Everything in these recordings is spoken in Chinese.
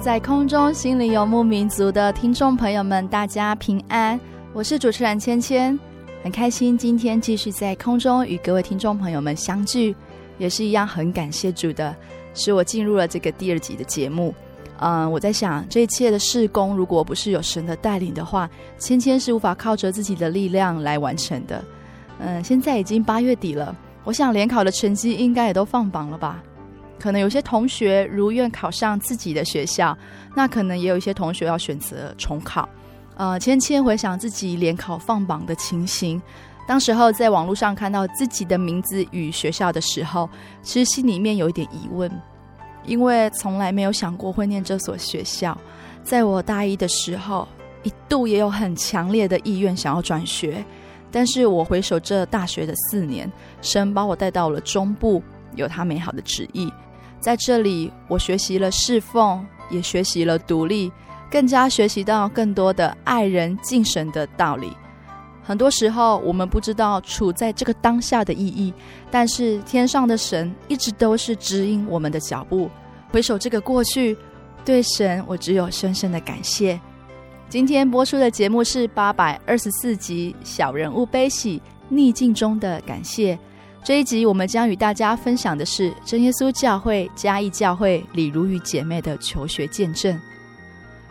在空中心灵游牧民族的听众朋友们，大家平安！我是主持人芊芊，很开心今天继续在空中与各位听众朋友们相聚，也是一样很感谢主的，使我进入了这个第二集的节目。嗯，我在想，这一切的事工，如果不是有神的带领的话，芊芊是无法靠着自己的力量来完成的。嗯，现在已经八月底了，我想联考的成绩应该也都放榜了吧。可能有些同学如愿考上自己的学校，那可能也有一些同学要选择重考。呃，芊芊回想自己联考放榜的情形，当时候在网络上看到自己的名字与学校的时候，其实心里面有一点疑问，因为从来没有想过会念这所学校。在我大一的时候，一度也有很强烈的意愿想要转学，但是我回首这大学的四年，神把我带到了中部，有他美好的旨意。在这里，我学习了侍奉，也学习了独立，更加学习到更多的爱人敬神的道理。很多时候，我们不知道处在这个当下的意义，但是天上的神一直都是指引我们的脚步。回首这个过去，对神我只有深深的感谢。今天播出的节目是八百二十四集《小人物悲喜逆境中的感谢》。这一集我们将与大家分享的是真耶稣教会嘉义教会李如雨姐妹的求学见证。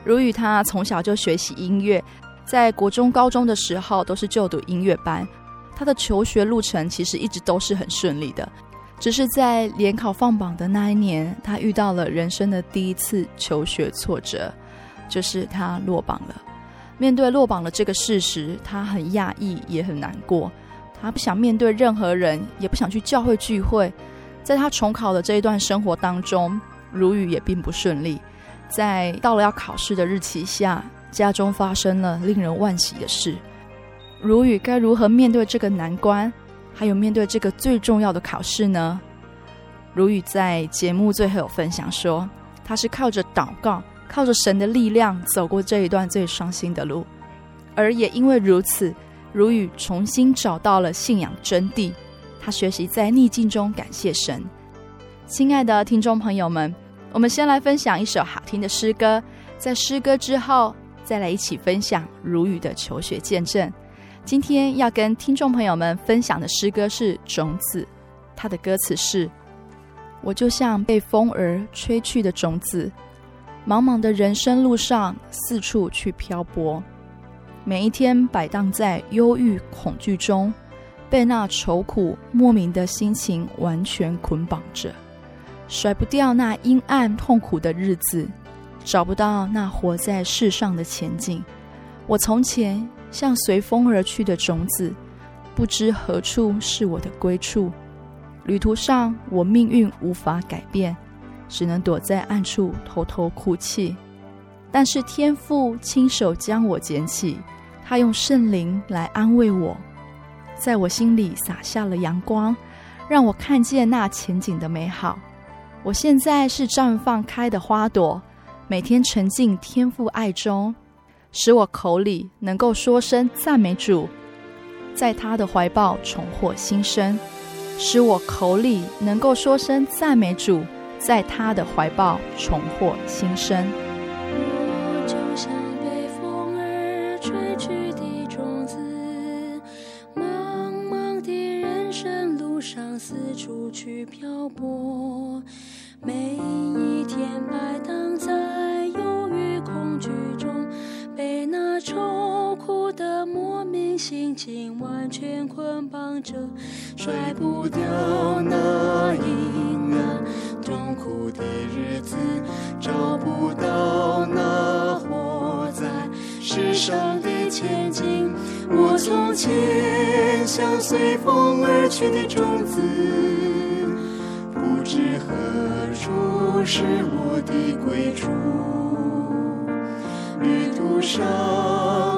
如雨她从小就学习音乐，在国中、高中的时候都是就读音乐班。她的求学路程其实一直都是很顺利的，只是在联考放榜的那一年，她遇到了人生的第一次求学挫折，就是她落榜了。面对落榜的这个事实，她很讶异，也很难过。他不想面对任何人，也不想去教会聚会。在他重考的这一段生活当中，如雨也并不顺利。在到了要考试的日期下，家中发生了令人惋惜的事。如雨该如何面对这个难关，还有面对这个最重要的考试呢？如雨在节目最后有分享说，他是靠着祷告，靠着神的力量走过这一段最伤心的路，而也因为如此。如雨重新找到了信仰真谛，他学习在逆境中感谢神。亲爱的听众朋友们，我们先来分享一首好听的诗歌，在诗歌之后，再来一起分享如雨的求学见证。今天要跟听众朋友们分享的诗歌是《种子》，它的歌词是：我就像被风儿吹去的种子，茫茫的人生路上四处去漂泊。每一天摆荡在忧郁恐惧中，被那愁苦莫名的心情完全捆绑着，甩不掉那阴暗痛苦的日子，找不到那活在世上的前景。我从前像随风而去的种子，不知何处是我的归处。旅途上我命运无法改变，只能躲在暗处偷偷哭泣。但是天父亲手将我捡起。他用圣灵来安慰我，在我心里洒下了阳光，让我看见那前景的美好。我现在是绽放开的花朵，每天沉浸天父爱中，使我口里能够说声赞美主，在他的怀抱重获新生，使我口里能够说声赞美主，在他的怀抱重获新生。我就像四处去漂泊，每一天摆荡在忧郁恐惧中。被那愁苦的莫名心情完全捆绑着，甩不掉那阴暗痛苦的日子，找不到那活在世上的前进。我从前像随风而去的种子，不知何处是我的归处。旅途上，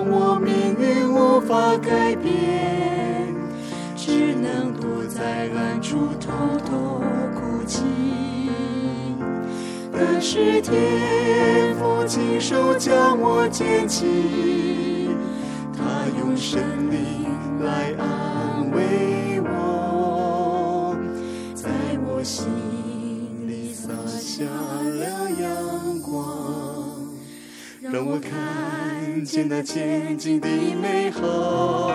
我命运无法改变，只能躲在暗处偷偷哭泣。但是天父亲手将我捡起，他用生命来安慰我，在我心里洒下了阳光。让我看见那前景的美好。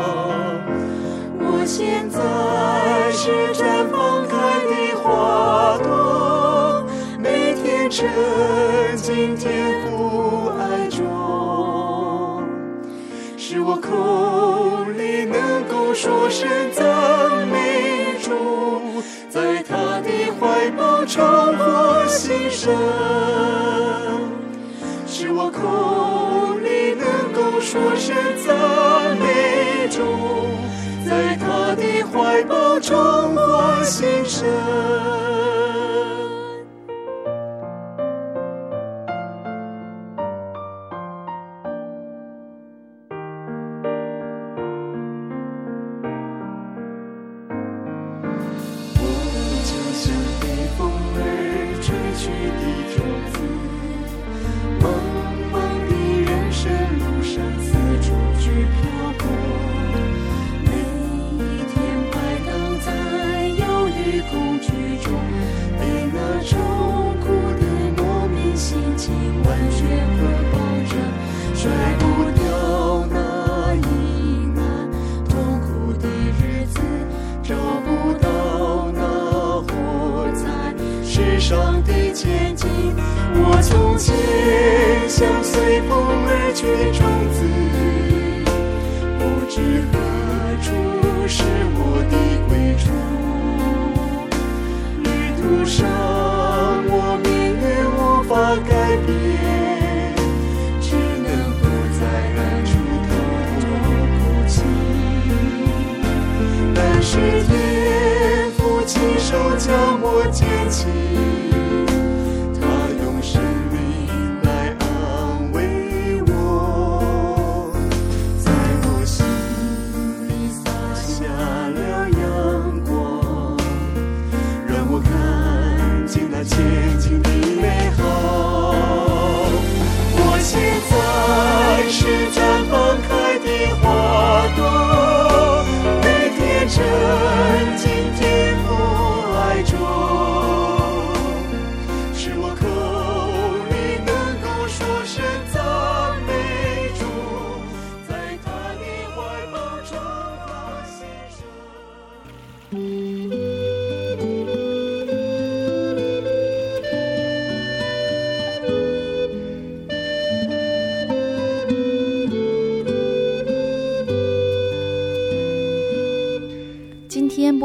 我现在是绽放开的花朵，每天沉浸天父爱中，使我口里能够说声赞美主，在他的怀抱重获新生。使我口里能够说声赞美主，在他的怀抱重获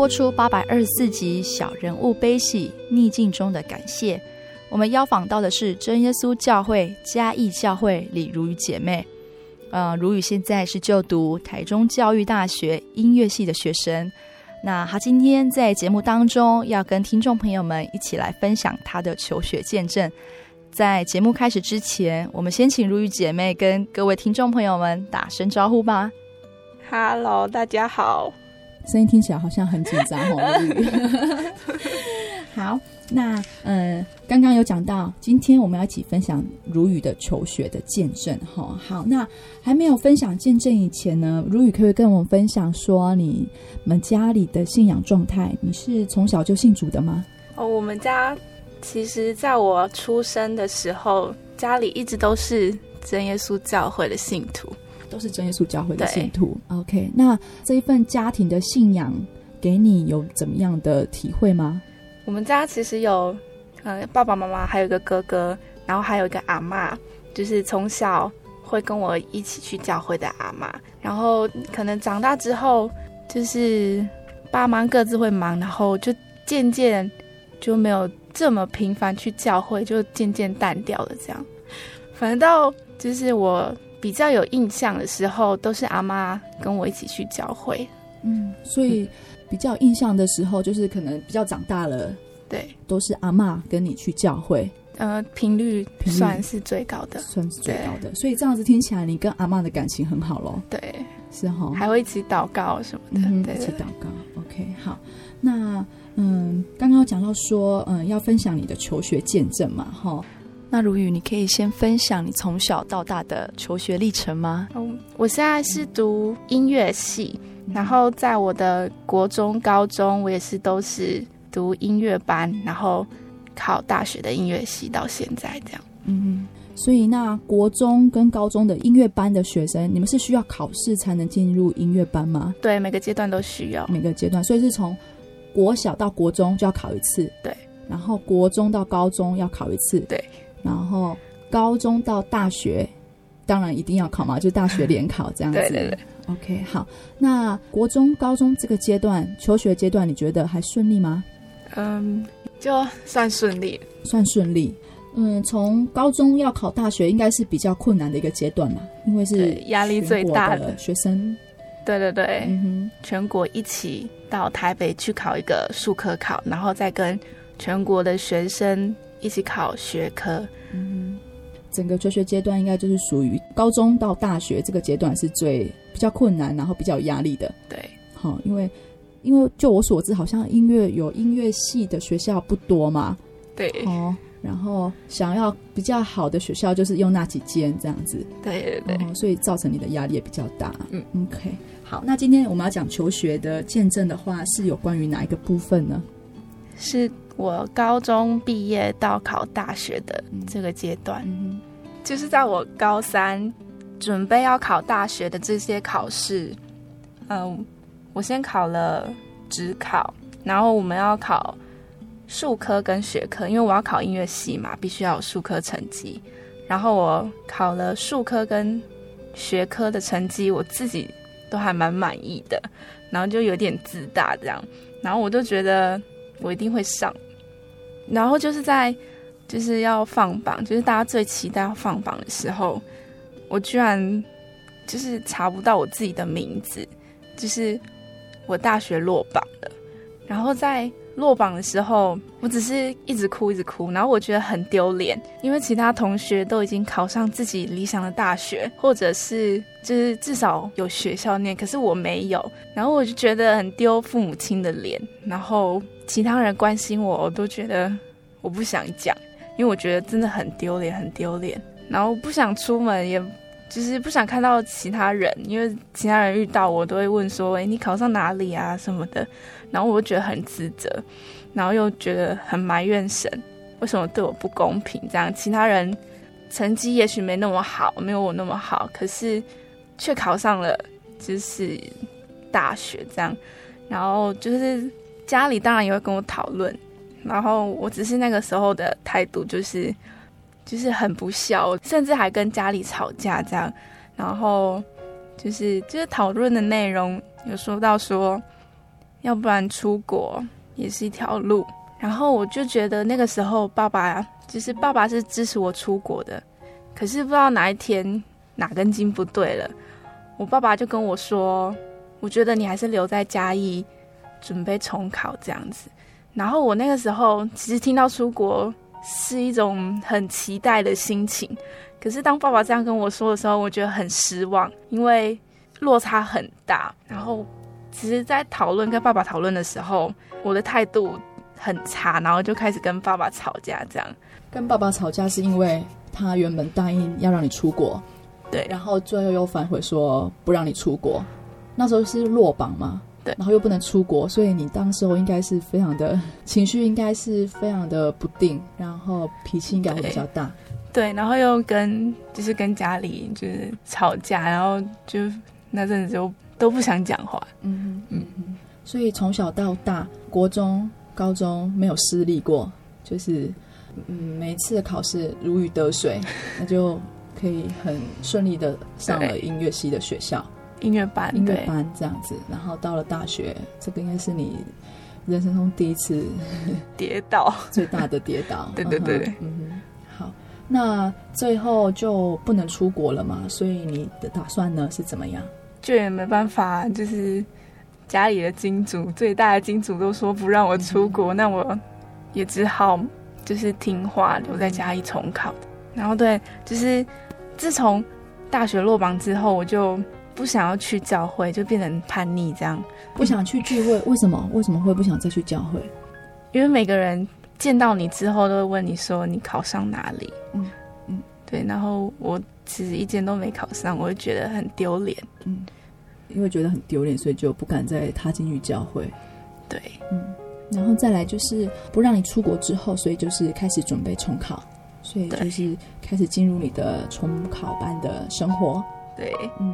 出八百二十四集《小人物悲喜逆境中的感谢》，我们邀访到的是真耶稣教会嘉义教会李如雨姐妹。呃，如雨现在是就读台中教育大学音乐系的学生。那她今天在节目当中要跟听众朋友们一起来分享她的求学见证。在节目开始之前，我们先请如雨姐妹跟各位听众朋友们打声招呼吧。Hello，大家好。声音听起来好像很紧张哦。好，那呃，刚刚有讲到，今天我们要一起分享如雨的求学的见证哈。好，那还没有分享见证以前呢，如雨可不可以跟我们分享说你们家里的信仰状态？你是从小就信主的吗？哦，我们家其实在我出生的时候，家里一直都是真耶稣教会的信徒，都是真耶稣教会的信徒。OK，那这一份家庭的信仰给你有怎么样的体会吗？我们家其实有，呃，爸爸妈妈，还有一个哥哥，然后还有一个阿妈，就是从小会跟我一起去教会的阿妈。然后可能长大之后，就是爸妈各自会忙，然后就渐渐就没有这么频繁去教会，就渐渐淡掉了。这样，反正到就是我比较有印象的时候，都是阿妈跟我一起去教会。嗯，所以。嗯比较印象的时候，就是可能比较长大了，对，都是阿妈跟你去教会，呃，频率算是最高的，算是最高的。所以这样子听起来，你跟阿妈的感情很好咯。对，是哈，还会一起祷告什么的，嗯、对，一起祷告。OK，好，那嗯，刚刚讲到说，嗯，要分享你的求学见证嘛，哈。那如雨，你可以先分享你从小到大的求学历程吗？嗯，我现在是读音乐系。然后在我的国中、高中，我也是都是读音乐班，然后考大学的音乐系，到现在这样。嗯，所以那国中跟高中的音乐班的学生，你们是需要考试才能进入音乐班吗？对，每个阶段都需要。每个阶段，所以是从国小到国中就要考一次。对。然后国中到高中要考一次。对。然后高中到大学，当然一定要考嘛，就大学联考这样子。对对对。OK，好。那国中、高中这个阶段求学阶段，你觉得还顺利吗？嗯，就算顺利，算顺利。嗯，从高中要考大学，应该是比较困难的一个阶段嘛，因为是压力最大的学生。对对对，嗯哼，全国一起到台北去考一个术科考，然后再跟全国的学生一起考学科。嗯哼。整个求学阶段应该就是属于高中到大学这个阶段是最比较困难，然后比较有压力的。对，好，因为因为就我所知，好像音乐有音乐系的学校不多嘛。对，哦，然后想要比较好的学校，就是用那几间这样子。对对对，哦，所以造成你的压力也比较大。嗯，OK，好，那今天我们要讲求学的见证的话，是有关于哪一个部分呢？是我高中毕业到考大学的这个阶段。嗯就是在我高三准备要考大学的这些考试，嗯，我先考了职考，然后我们要考数科跟学科，因为我要考音乐系嘛，必须要有数科成绩。然后我考了数科跟学科的成绩，我自己都还蛮满意的，然后就有点自大这样，然后我就觉得我一定会上，然后就是在。就是要放榜，就是大家最期待要放榜的时候，我居然就是查不到我自己的名字，就是我大学落榜了。然后在落榜的时候，我只是一直哭，一直哭，然后我觉得很丢脸，因为其他同学都已经考上自己理想的大学，或者是就是至少有学校念，可是我没有。然后我就觉得很丢父母亲的脸，然后其他人关心我，我都觉得我不想讲。因为我觉得真的很丢脸，很丢脸，然后不想出门，也就是不想看到其他人，因为其他人遇到我都会问说：“哎，你考上哪里啊？”什么的，然后我就觉得很自责，然后又觉得很埋怨神，为什么对我不公平？这样其他人成绩也许没那么好，没有我那么好，可是却考上了就是大学这样，然后就是家里当然也会跟我讨论。然后我只是那个时候的态度就是，就是很不孝，甚至还跟家里吵架这样。然后就是就是讨论的内容有说到说，要不然出国也是一条路。然后我就觉得那个时候爸爸就是爸爸是支持我出国的，可是不知道哪一天哪根筋不对了，我爸爸就跟我说，我觉得你还是留在嘉义准备重考这样子。然后我那个时候其实听到出国是一种很期待的心情，可是当爸爸这样跟我说的时候，我觉得很失望，因为落差很大。然后其实，在讨论跟爸爸讨论的时候，我的态度很差，然后就开始跟爸爸吵架。这样跟爸爸吵架是因为他原本答应要让你出国，对，然后最后又反悔说不让你出国。那时候是落榜嘛，对，然后又不能出国，所以你当时候应该是非常的情绪，应该是非常的不定，然后脾气应该会比较大。对，然后又跟就是跟家里就是吵架，然后就那阵子就都不想讲话。嗯嗯嗯。所以从小到大，国中、高中没有失利过，就是嗯每一次的考试如鱼得水，那就可以很顺利的上了音乐系的学校，音乐班，音乐班这样子。然后到了大学，这个应该是你人生中第一次 跌倒，最大的跌倒。对对对，嗯哼。那最后就不能出国了嘛？所以你的打算呢是怎么样？就也没办法，就是家里的金主最大的金主都说不让我出国，嗯、那我也只好就是听话留在家里重考。然后对，就是自从大学落榜之后，我就不想要去教会，就变成叛逆这样，不想去聚会。为什么？为什么会不想再去教会？因为每个人。见到你之后，都会问你说你考上哪里？嗯嗯，对。然后我其实一间都没考上，我会觉得很丢脸。嗯，因为觉得很丢脸，所以就不敢再踏进去教会。对，嗯。然后再来就是不让你出国之后，所以就是开始准备重考，所以就是开始进入你的重考班的生活。对，嗯。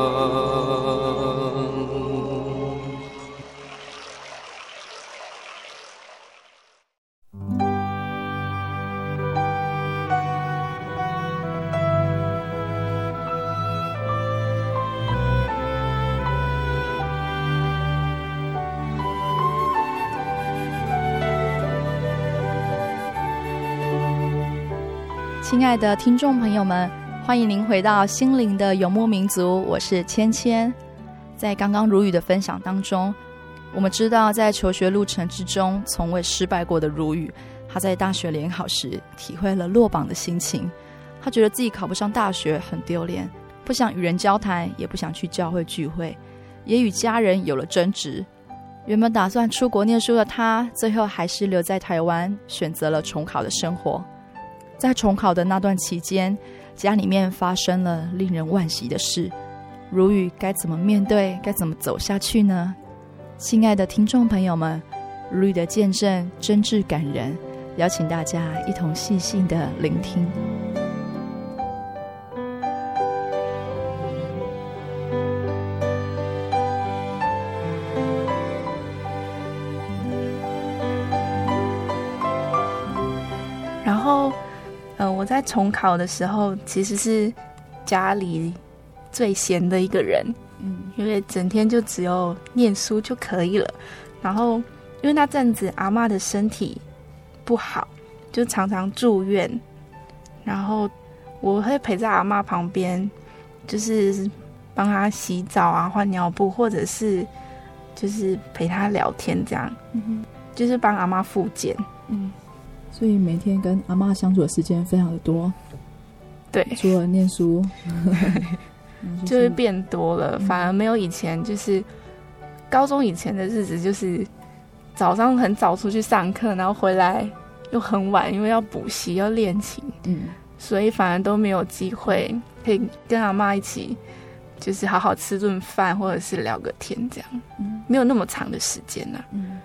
亲爱的听众朋友们，欢迎您回到心灵的游牧民族，我是芊芊。在刚刚如雨的分享当中，我们知道在求学路程之中从未失败过的如雨，他在大学联考时体会了落榜的心情。他觉得自己考不上大学很丢脸，不想与人交谈，也不想去教会聚会，也与家人有了争执。原本打算出国念书的他，最后还是留在台湾，选择了重考的生活。在重考的那段期间，家里面发生了令人惋惜的事。如雨该怎么面对？该怎么走下去呢？亲爱的听众朋友们，如雨的见证真挚感人，邀请大家一同细细的聆听。我在重考的时候，其实是家里最闲的一个人，嗯，因为整天就只有念书就可以了。然后，因为那阵子阿妈的身体不好，就常常住院。然后，我会陪在阿妈旁边，就是帮她洗澡啊、换尿布，或者是就是陪她聊天，这样，嗯，就是帮阿妈复健，嗯。所以每天跟阿妈相处的时间非常的多，对，除了念书，就会变多了，反而没有以前就是高中以前的日子，就是早上很早出去上课，然后回来又很晚，因为要补习要练琴，嗯，所以反而都没有机会可以跟阿妈一起，就是好好吃顿饭，或者是聊个天这样，嗯，没有那么长的时间呢，嗯，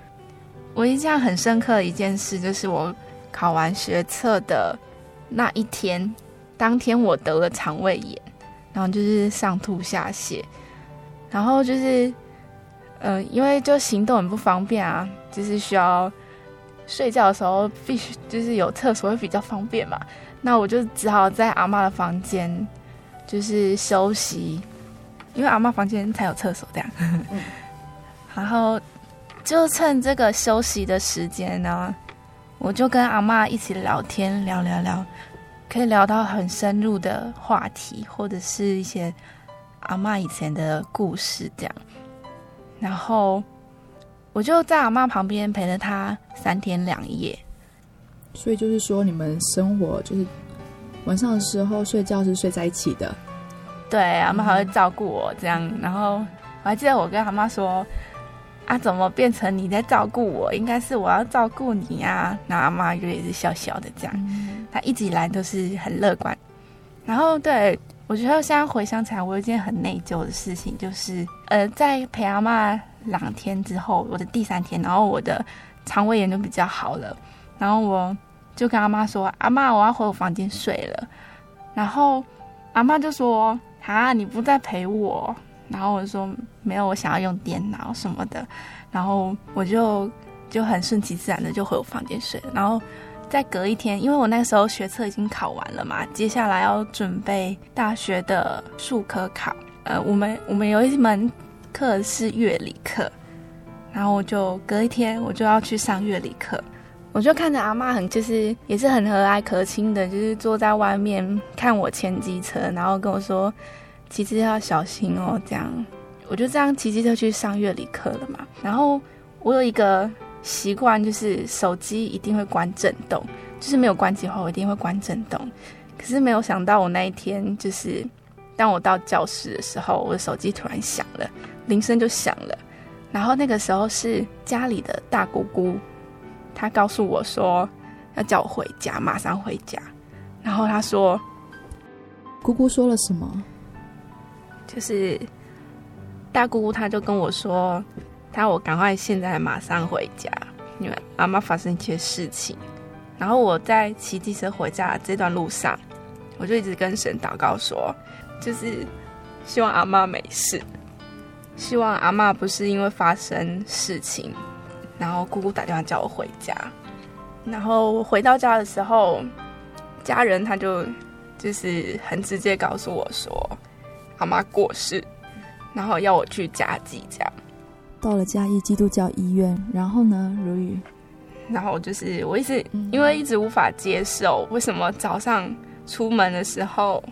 我印象很深刻的一件事就是我。考完学测的那一天，当天我得了肠胃炎，然后就是上吐下泻，然后就是，嗯、呃，因为就行动很不方便啊，就是需要睡觉的时候必须就是有厕所会比较方便嘛，那我就只好在阿妈的房间就是休息，因为阿妈房间才有厕所这样，嗯、然后就趁这个休息的时间呢。我就跟阿妈一起聊天，聊聊聊，可以聊到很深入的话题，或者是一些阿妈以前的故事这样。然后我就在阿妈旁边陪了她三天两夜。所以就是说，你们生活就是晚上的时候睡觉是睡在一起的。对，阿妈还会照顾我这样。然后我还记得我跟阿妈说。啊，怎么变成你在照顾我？应该是我要照顾你啊！然后阿妈就也是笑笑的这样，她一直以来都是很乐观。然后对，我觉得现在回想起来，我有一件很内疚的事情，就是呃，在陪阿妈两天之后，我的第三天，然后我的肠胃炎就比较好了，然后我就跟阿妈说：“阿妈，我要回我房间睡了。”然后阿妈就说：“啊，你不再陪我。”然后我就说没有，我想要用电脑什么的，然后我就就很顺其自然的就回我房间睡了。然后再隔一天，因为我那时候学测已经考完了嘛，接下来要准备大学的术科考。呃，我们我们有一门课是乐理课，然后我就隔一天我就要去上乐理课，我就看着阿嬷很就是也是很和蔼可亲的，就是坐在外面看我牵机车，然后跟我说。骑车要小心哦，这样，我就这样骑机车去上乐理课了嘛。然后我有一个习惯，就是手机一定会关震动，就是没有关机的话，我一定会关震动。可是没有想到，我那一天就是当我到教室的时候，我的手机突然响了，铃声就响了。然后那个时候是家里的大姑姑她告诉我说要叫我回家，马上回家。然后她说，姑姑说了什么？就是大姑姑，她就跟我说，她我赶快现在马上回家，因为阿妈发生一些事情。然后我在骑机车回家这段路上，我就一直跟神祷告说，就是希望阿妈没事，希望阿妈不是因为发生事情，然后姑姑打电话叫我回家。然后回到家的时候，家人他就就是很直接告诉我说，阿妈过世，然后要我去家祭这样。到了嘉义基督教医院，然后呢，如雨。然后就是我一直因为一直无法接受，为什么早上出门的时候，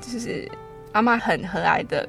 就是阿妈很和蔼的，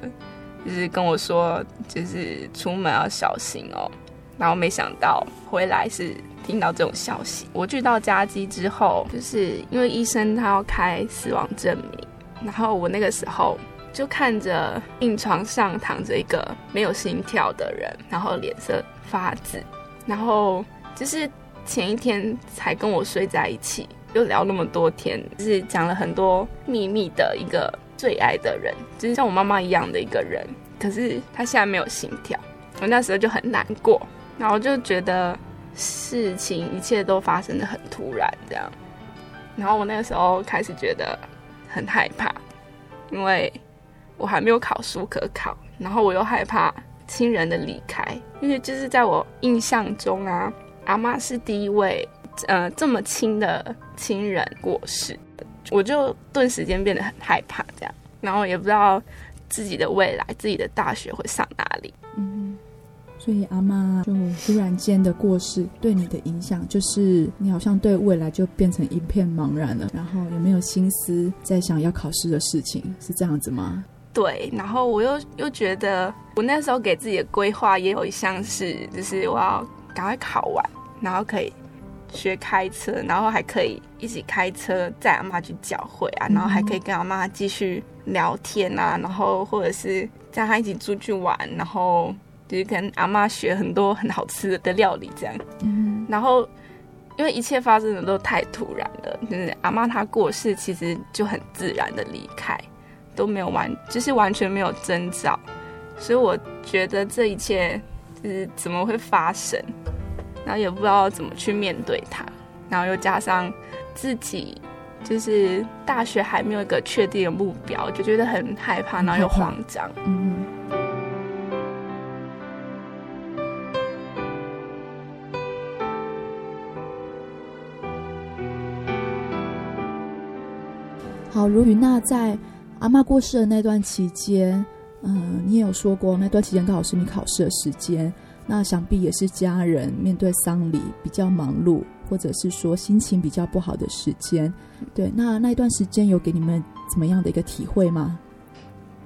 就是跟我说，就是出门要小心哦。然后没想到回来是听到这种消息。我去到家基之后，就是因为医生他要开死亡证明，然后我那个时候就看着病床上躺着一个没有心跳的人，然后脸色发紫，然后。就是前一天才跟我睡在一起，又聊那么多天，就是讲了很多秘密的一个最爱的人，就是像我妈妈一样的一个人。可是他现在没有心跳，我那时候就很难过，然后就觉得事情一切都发生的很突然，这样。然后我那个时候开始觉得很害怕，因为我还没有考书可考，然后我又害怕亲人的离开，因为就是在我印象中啊。阿妈是第一位，呃，这么亲的亲人过世，我就顿时间变得很害怕，这样，然后也不知道自己的未来，自己的大学会上哪里。嗯，所以阿妈就突然间的过世，对你的影响就是你好像对未来就变成一片茫然了，然后有没有心思在想要考试的事情？是这样子吗？对，然后我又又觉得，我那时候给自己的规划也有一项是，就是我要赶快考完。然后可以学开车，然后还可以一起开车载阿妈去教会啊，然后还可以跟阿妈继续聊天啊，然后或者是带她一起出去玩，然后就是跟阿妈学很多很好吃的料理这样。嗯，然后因为一切发生的都太突然了，就是阿妈她过世，其实就很自然的离开，都没有完，就是完全没有征兆，所以我觉得这一切就是怎么会发生？然后也不知道怎么去面对它，然后又加上自己就是大学还没有一个确定的目标，就觉得很害怕，然后又慌张。好，如雨，娜在阿妈过世的那段期间，嗯、你也有说过那段期间刚好是你考试的时间。那想必也是家人面对丧礼比较忙碌，或者是说心情比较不好的时间。对，那那一段时间有给你们怎么样的一个体会吗？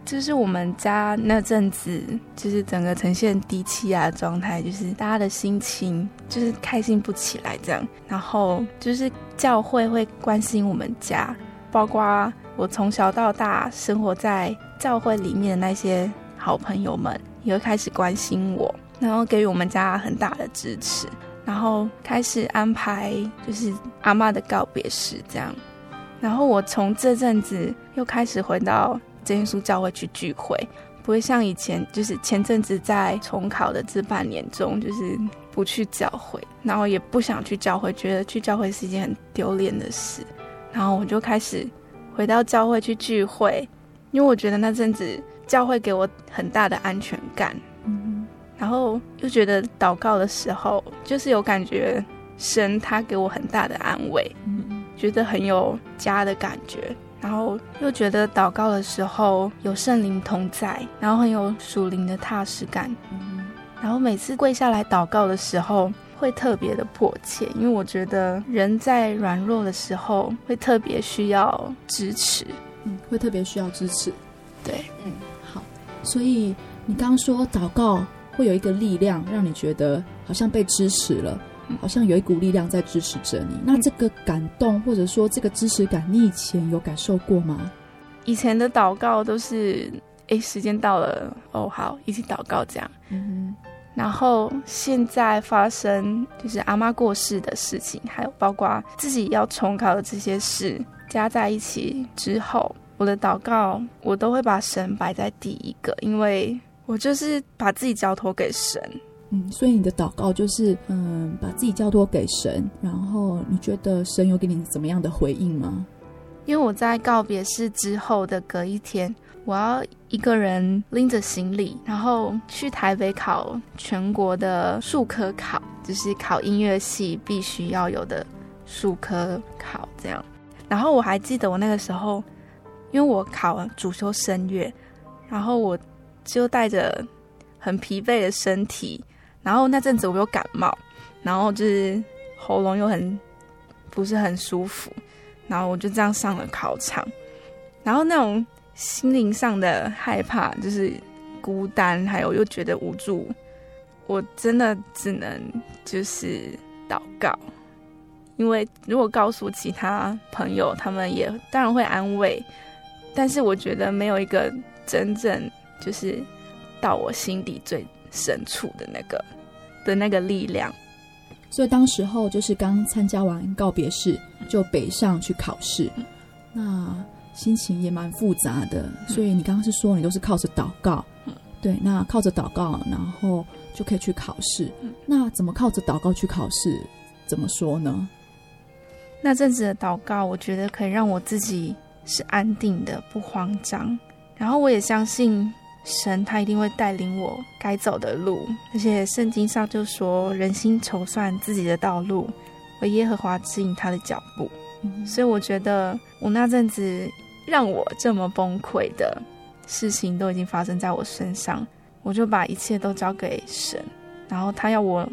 就是我们家那阵子，就是整个呈现低气压状态，就是大家的心情就是开心不起来这样。然后就是教会会关心我们家，包括我从小到大生活在教会里面的那些好朋友们，也会开始关心我。然后给予我们家很大的支持，然后开始安排就是阿嬷的告别式这样，然后我从这阵子又开始回到真耶稣教会去聚会，不会像以前就是前阵子在重考的这半年中就是不去教会，然后也不想去教会，觉得去教会是一件很丢脸的事，然后我就开始回到教会去聚会，因为我觉得那阵子教会给我很大的安全感。然后又觉得祷告的时候，就是有感觉神他给我很大的安慰，嗯，觉得很有家的感觉。然后又觉得祷告的时候有圣灵同在，然后很有属灵的踏实感。嗯，然后每次跪下来祷告的时候，会特别的迫切，因为我觉得人在软弱的时候会特别需要支持，嗯，会特别需要支持。对，嗯，好。所以你刚刚说祷告。会有一个力量让你觉得好像被支持了，好像有一股力量在支持着你。那这个感动或者说这个支持感，你以前有感受过吗？以前的祷告都是，哎，时间到了，哦，好，一起祷告这样。嗯哼。然后现在发生就是阿妈过世的事情，还有包括自己要重考的这些事加在一起之后，我的祷告我都会把神摆在第一个，因为我就是把自己交托给神。嗯，所以你的祷告就是嗯，把自己交托给神，然后你觉得神有给你怎么样的回应吗？因为我在告别式之后的隔一天，我要一个人拎着行李，然后去台北考全国的术科考，就是考音乐系必须要有的术科考这样。然后我还记得我那个时候，因为我考主修声乐，然后我就带着很疲惫的身体。然后那阵子我有感冒，然后就是喉咙又很不是很舒服，然后我就这样上了考场，然后那种心灵上的害怕，就是孤单，还有又觉得无助，我真的只能就是祷告，因为如果告诉其他朋友，他们也当然会安慰，但是我觉得没有一个真正就是到我心底最深处的那个的那个力量，所以当时候就是刚参加完告别式，就北上去考试，那心情也蛮复杂的。所以你刚刚是说你都是靠着祷告，对，那靠着祷告，然后就可以去考试。那怎么靠着祷告去考试？怎么说呢？那阵子的祷告，我觉得可以让我自己是安定的，不慌张，然后我也相信。神他一定会带领我该走的路，而且圣经上就说：“人心筹算自己的道路，为耶和华指引他的脚步。嗯”所以我觉得我那阵子让我这么崩溃的事情都已经发生在我身上，我就把一切都交给神，然后他要我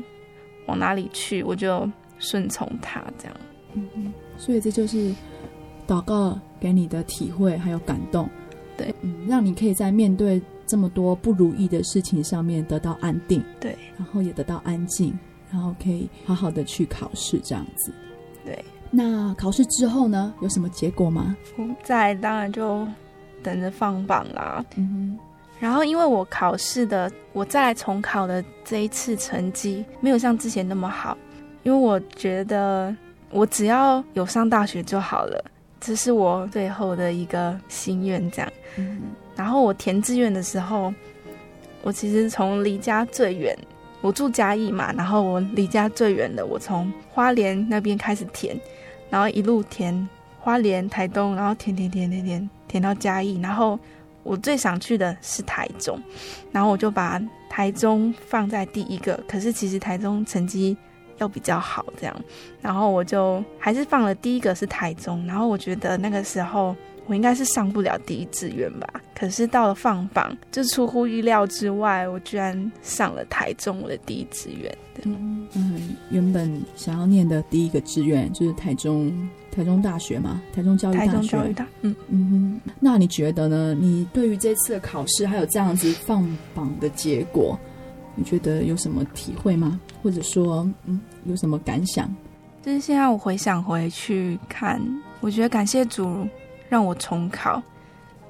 往哪里去，我就顺从他。这样，嗯，所以这就是祷告给你的体会还有感动，对，嗯，让你可以在面对。这么多不如意的事情上面得到安定，对，然后也得到安静，然后可以好好的去考试，这样子。对，那考试之后呢，有什么结果吗？在当然就等着放榜啦。嗯哼。然后因为我考试的，我再来重考的这一次成绩没有像之前那么好，因为我觉得我只要有上大学就好了，这是我最后的一个心愿，这样。嗯。然后我填志愿的时候，我其实从离家最远，我住嘉义嘛，然后我离家最远的，我从花莲那边开始填，然后一路填花莲、台东，然后填填填填填填到嘉义，然后我最想去的是台中，然后我就把台中放在第一个，可是其实台中成绩要比较好这样，然后我就还是放了第一个是台中，然后我觉得那个时候。我应该是上不了第一志愿吧，可是到了放榜，就出乎意料之外，我居然上了台中我的第一志愿。嗯嗯，原本想要念的第一个志愿就是台中台中大学嘛，台中教育大学。台中教育大，嗯嗯哼。那你觉得呢？你对于这次的考试还有这样子放榜的结果，你觉得有什么体会吗？或者说，嗯，有什么感想？就是现在我回想回去看，我觉得感谢主。让我重考，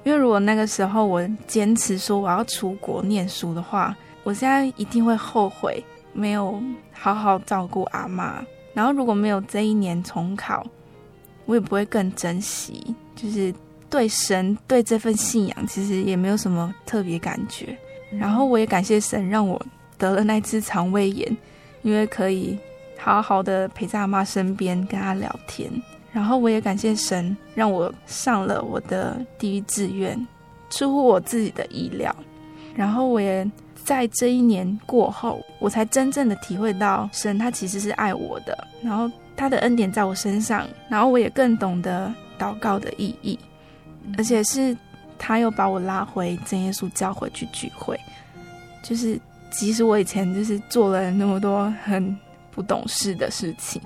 因为如果那个时候我坚持说我要出国念书的话，我现在一定会后悔没有好好照顾阿妈。然后如果没有这一年重考，我也不会更珍惜，就是对神对这份信仰其实也没有什么特别感觉。然后我也感谢神让我得了那次肠胃炎，因为可以好好的陪在阿妈身边跟她聊天。然后我也感谢神，让我上了我的第一志愿，出乎我自己的意料。然后我也在这一年过后，我才真正的体会到神他其实是爱我的，然后他的恩典在我身上，然后我也更懂得祷告的意义，而且是他又把我拉回真耶稣教会去聚会，就是即使我以前就是做了那么多很不懂事的事情。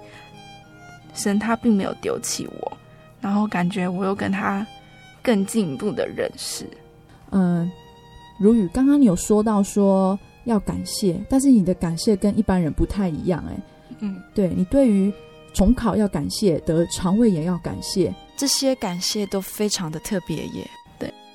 神他并没有丢弃我，然后感觉我又跟他更进一步的认识。嗯，如雨，刚刚你有说到说要感谢，但是你的感谢跟一般人不太一样，哎，嗯，对，你对于重考要感谢，得肠胃炎要感谢，这些感谢都非常的特别耶。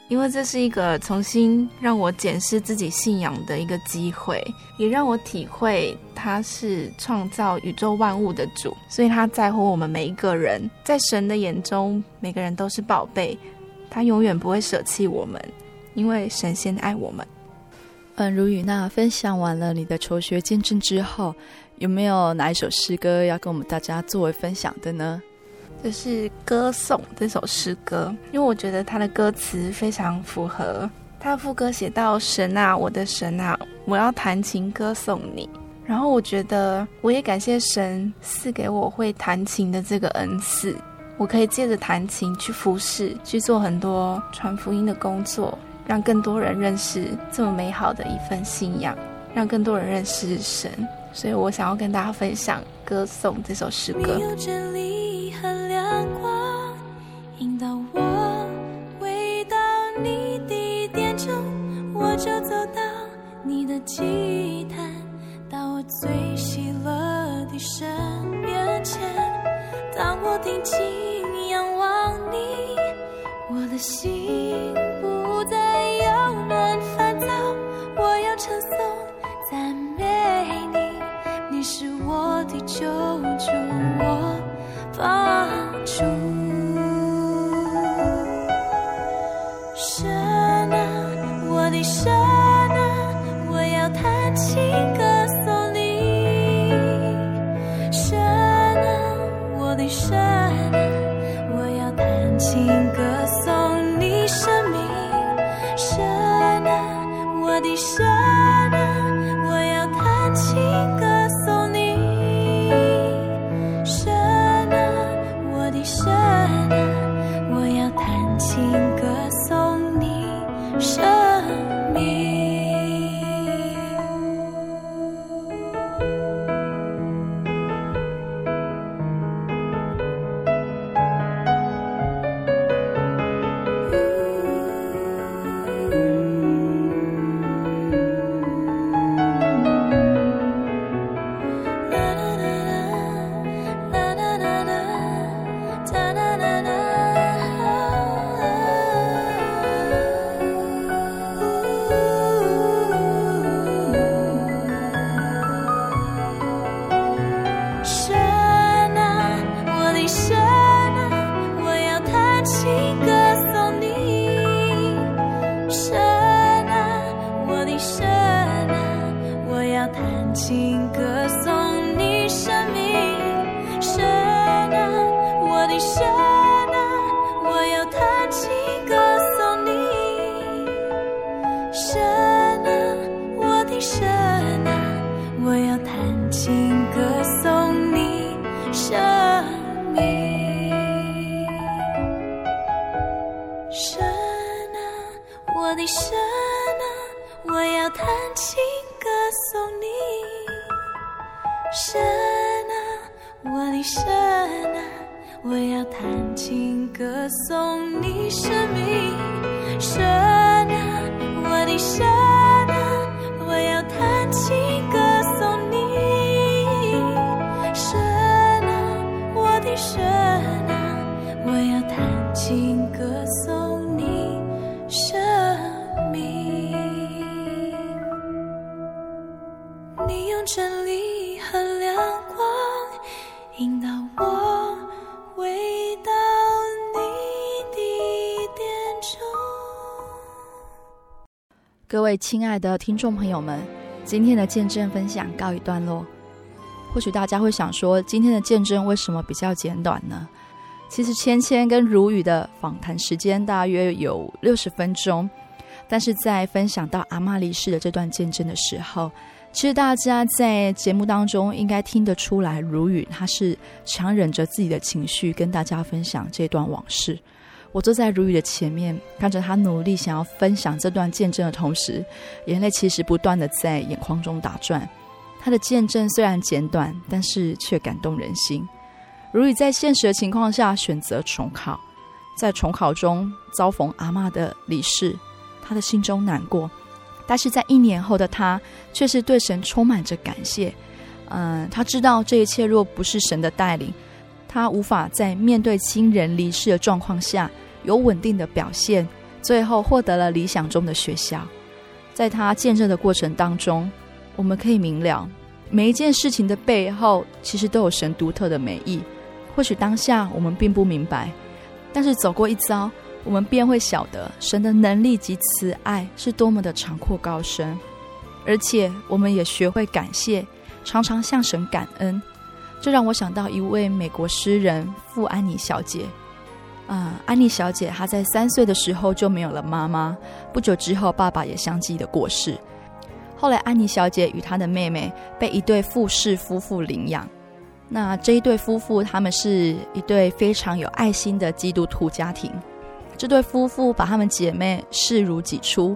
因为这是一个重新让我检视自己信仰的一个机会，也让我体会他是创造宇宙万物的主，所以他在乎我们每一个人，在神的眼中，每个人都是宝贝，他永远不会舍弃我们，因为神先爱我们。嗯，如雨，娜分享完了你的求学见证之后，有没有哪一首诗歌要跟我们大家作为分享的呢？就是歌颂这首诗歌，因为我觉得它的歌词非常符合。它的副歌写到：“神啊，我的神啊，我要弹琴歌颂你。”然后我觉得，我也感谢神赐给我会弹琴的这个恩赐，我可以借着弹琴去服侍，去做很多传福音的工作，让更多人认识这么美好的一份信仰，让更多人认识神。所以我想要跟大家分享《歌颂》这首诗歌。祭坛，到我最喜乐的神面前。当我定睛仰望你，我的心不再忧闷烦躁，我要称颂赞美你，你是我的救主，亲爱的听众朋友们，今天的见证分享告一段落。或许大家会想说，今天的见证为什么比较简短呢？其实芊芊跟如雨的访谈时间大约有六十分钟，但是在分享到阿嬷离世的这段见证的时候，其实大家在节目当中应该听得出来，如雨她是强忍着自己的情绪跟大家分享这段往事。我坐在如雨的前面，看着他努力想要分享这段见证的同时，眼泪其实不断的在眼眶中打转。他的见证虽然简短，但是却感动人心。如雨在现实的情况下选择重考，在重考中遭逢阿嬷的离世，他的心中难过，但是在一年后的他却是对神充满着感谢。嗯，他知道这一切若不是神的带领。他无法在面对亲人离世的状况下有稳定的表现，最后获得了理想中的学校。在他见证的过程当中，我们可以明了，每一件事情的背后，其实都有神独特的美意。或许当下我们并不明白，但是走过一遭，我们便会晓得神的能力及慈爱是多么的长阔高深。而且，我们也学会感谢，常常向神感恩。这让我想到一位美国诗人傅安妮小姐。啊、安妮小姐她在三岁的时候就没有了妈妈，不久之后爸爸也相继的过世。后来，安妮小姐与她的妹妹被一对富士夫妇领养。那这一对夫妇，他们是一对非常有爱心的基督徒家庭。这对夫妇把他们姐妹视如己出。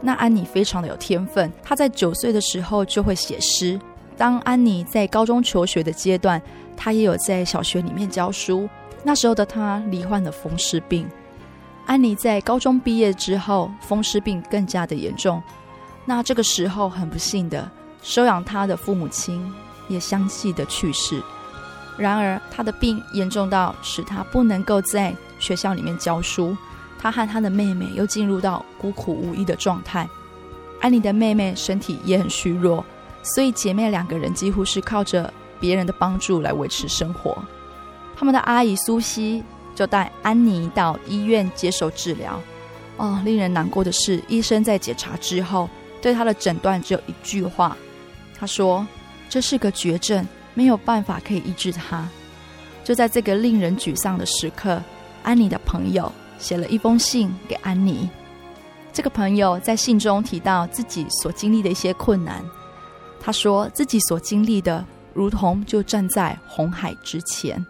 那安妮非常的有天分，她在九岁的时候就会写诗。当安妮在高中求学的阶段，她也有在小学里面教书。那时候的她罹患了风湿病。安妮在高中毕业之后，风湿病更加的严重。那这个时候，很不幸的，收养她的父母亲也相继的去世。然而，她的病严重到使她不能够在学校里面教书。她和她的妹妹又进入到孤苦无依的状态。安妮的妹妹身体也很虚弱。所以姐妹两个人几乎是靠着别人的帮助来维持生活。他们的阿姨苏西就带安妮到医院接受治疗。哦，令人难过的是，医生在检查之后对她的诊断只有一句话，他说：“这是个绝症，没有办法可以医治她。”就在这个令人沮丧的时刻，安妮的朋友写了一封信给安妮。这个朋友在信中提到自己所经历的一些困难。他说自己所经历的，如同就站在红海之前。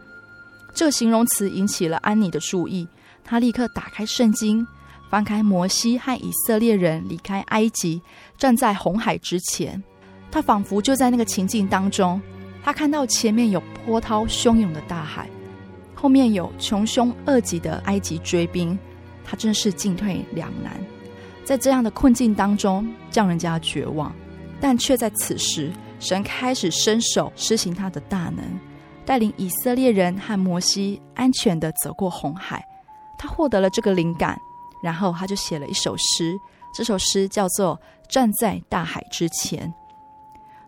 这个形容词引起了安妮的注意。她立刻打开圣经，翻开摩西和以色列人离开埃及，站在红海之前。她仿佛就在那个情境当中。她看到前面有波涛汹涌的大海，后面有穷凶恶极的埃及追兵。她真是进退两难，在这样的困境当中，叫人家绝望。但却在此时，神开始伸手施行他的大能，带领以色列人和摩西安全地走过红海。他获得了这个灵感，然后他就写了一首诗。这首诗叫做《站在大海之前》。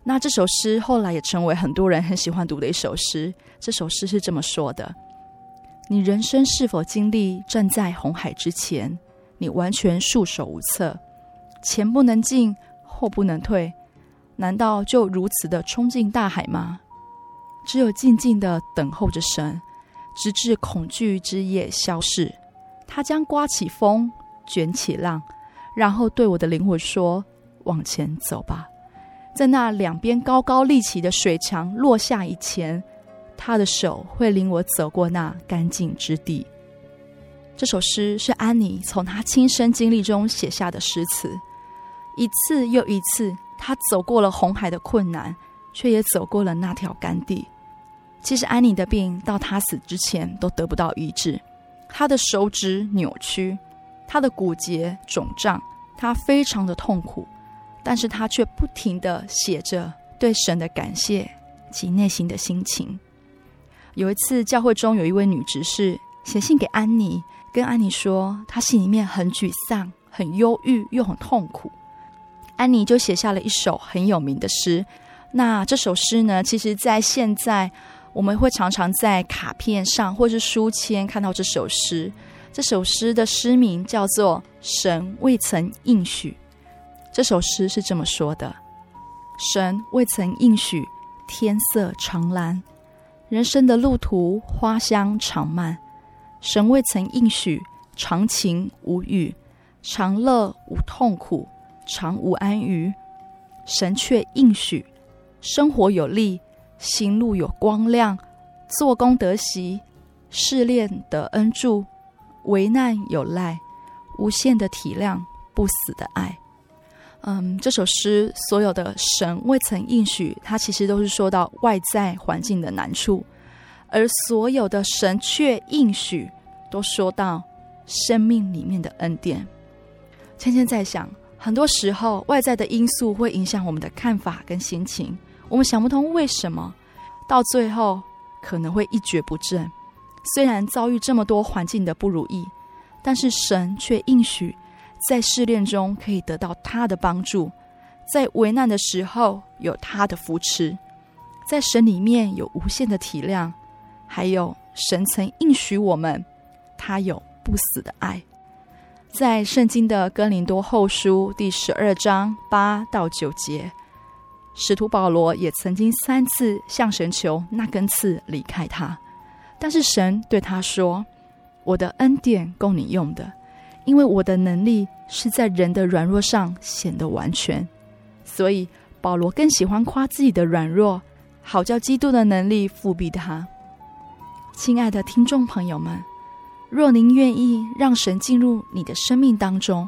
那这首诗后来也成为很多人很喜欢读的一首诗。这首诗是这么说的：你人生是否经历站在红海之前？你完全束手无策，前不能进，后不能退。难道就如此的冲进大海吗？只有静静的等候着神，直至恐惧之夜消逝。他将刮起风，卷起浪，然后对我的灵魂说：“往前走吧。”在那两边高高立起的水墙落下以前，他的手会领我走过那干净之地。这首诗是安妮从她亲身经历中写下的诗词，一次又一次。他走过了红海的困难，却也走过了那条干地。其实安妮的病到他死之前都得不到医治，他的手指扭曲，他的骨节肿胀，他非常的痛苦，但是他却不停地写着对神的感谢及内心的心情。有一次，教会中有一位女执事写信给安妮，跟安妮说，她心里面很沮丧、很忧郁又很痛苦。安妮就写下了一首很有名的诗。那这首诗呢，其实，在现在我们会常常在卡片上或是书签看到这首诗。这首诗的诗名叫做《神未曾应许》。这首诗是这么说的：神未曾应许天色常蓝，人生的路途花香长漫。神未曾应许长晴无雨，长乐无痛苦。常无安于，神却应许生活有力，行路有光亮，做工得喜，试炼得恩助，危难有赖，无限的体谅，不死的爱。嗯，这首诗所有的神未曾应许，它其实都是说到外在环境的难处，而所有的神却应许，都说到生命里面的恩典。芊芊在想。很多时候，外在的因素会影响我们的看法跟心情，我们想不通为什么，到最后可能会一蹶不振。虽然遭遇这么多环境的不如意，但是神却应许，在试炼中可以得到他的帮助，在危难的时候有他的扶持，在神里面有无限的体谅，还有神曾应许我们，他有不死的爱。在圣经的哥林多后书第十二章八到九节，使徒保罗也曾经三次向神求那根刺离开他，但是神对他说：“我的恩典够你用的，因为我的能力是在人的软弱上显得完全。”所以保罗更喜欢夸自己的软弱，好叫基督的能力覆庇他。亲爱的听众朋友们。若您愿意让神进入你的生命当中，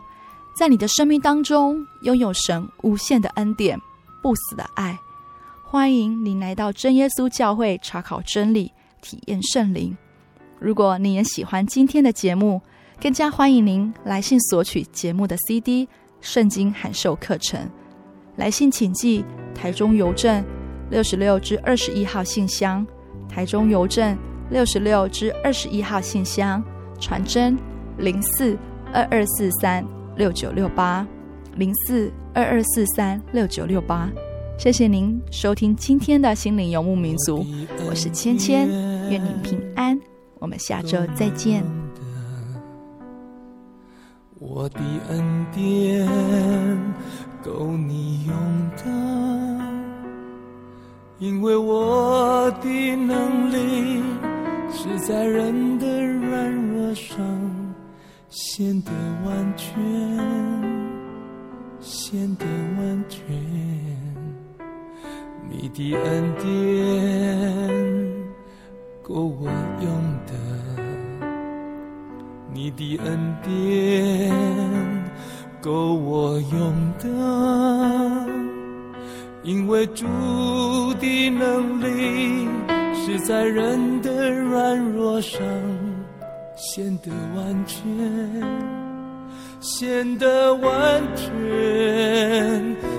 在你的生命当中拥有神无限的恩典、不死的爱，欢迎您来到真耶稣教会查考真理、体验圣灵。如果你也喜欢今天的节目，更加欢迎您来信索取节目的 CD、圣经函授课程。来信请寄台中邮政六十六至二十一号信箱，台中邮政六十六至二十一号信箱。传真零四二二四三六九六八零四二二四三六九六八，谢谢您收听今天的心灵游牧民族，我是芊芊，愿您平安，我们下周再见。我的恩典够你用的，因为我的能力在人的软弱上显得完全，显得完全。你的恩典够我用的，你的恩典够我用的，因为主的能力。是在人的软弱上显得完全，显得完全，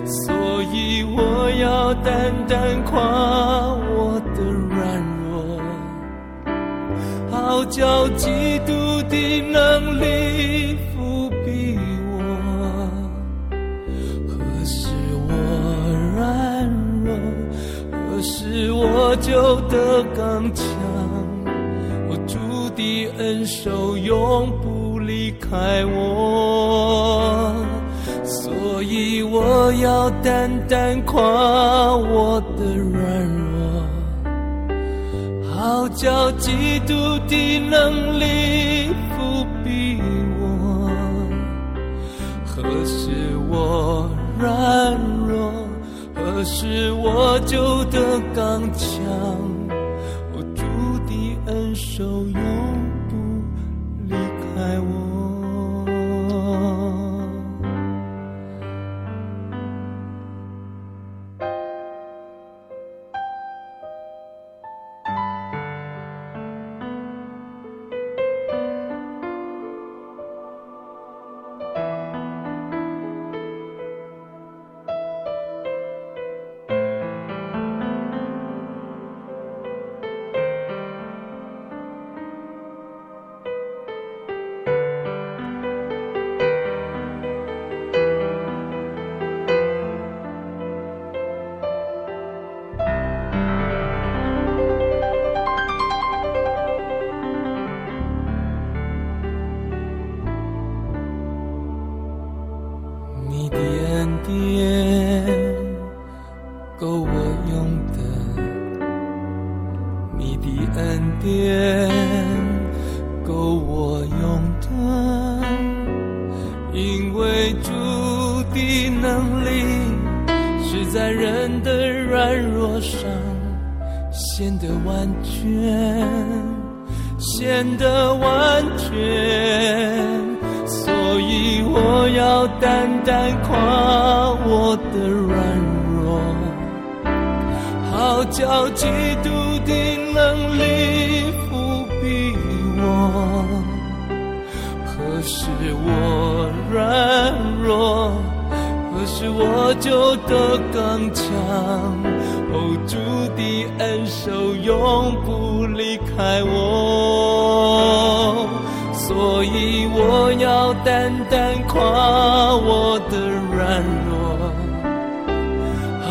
所以我要单单夸我的软弱，好叫基督的能力我就得刚强，我主的恩手永不离开我，所以我要单单夸我的软弱，好叫基督的能力覆庇我，何时我软可是，我旧的钢枪，我注定恩手拥。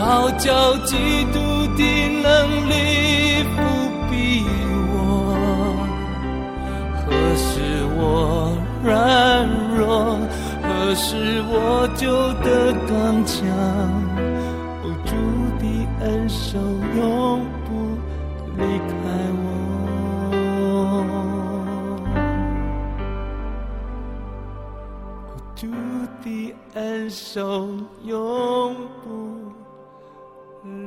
好叫基督的能力覆庇我。何时我软弱，何时我就得刚强。主的恩手永不离开我。恩手永不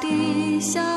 的小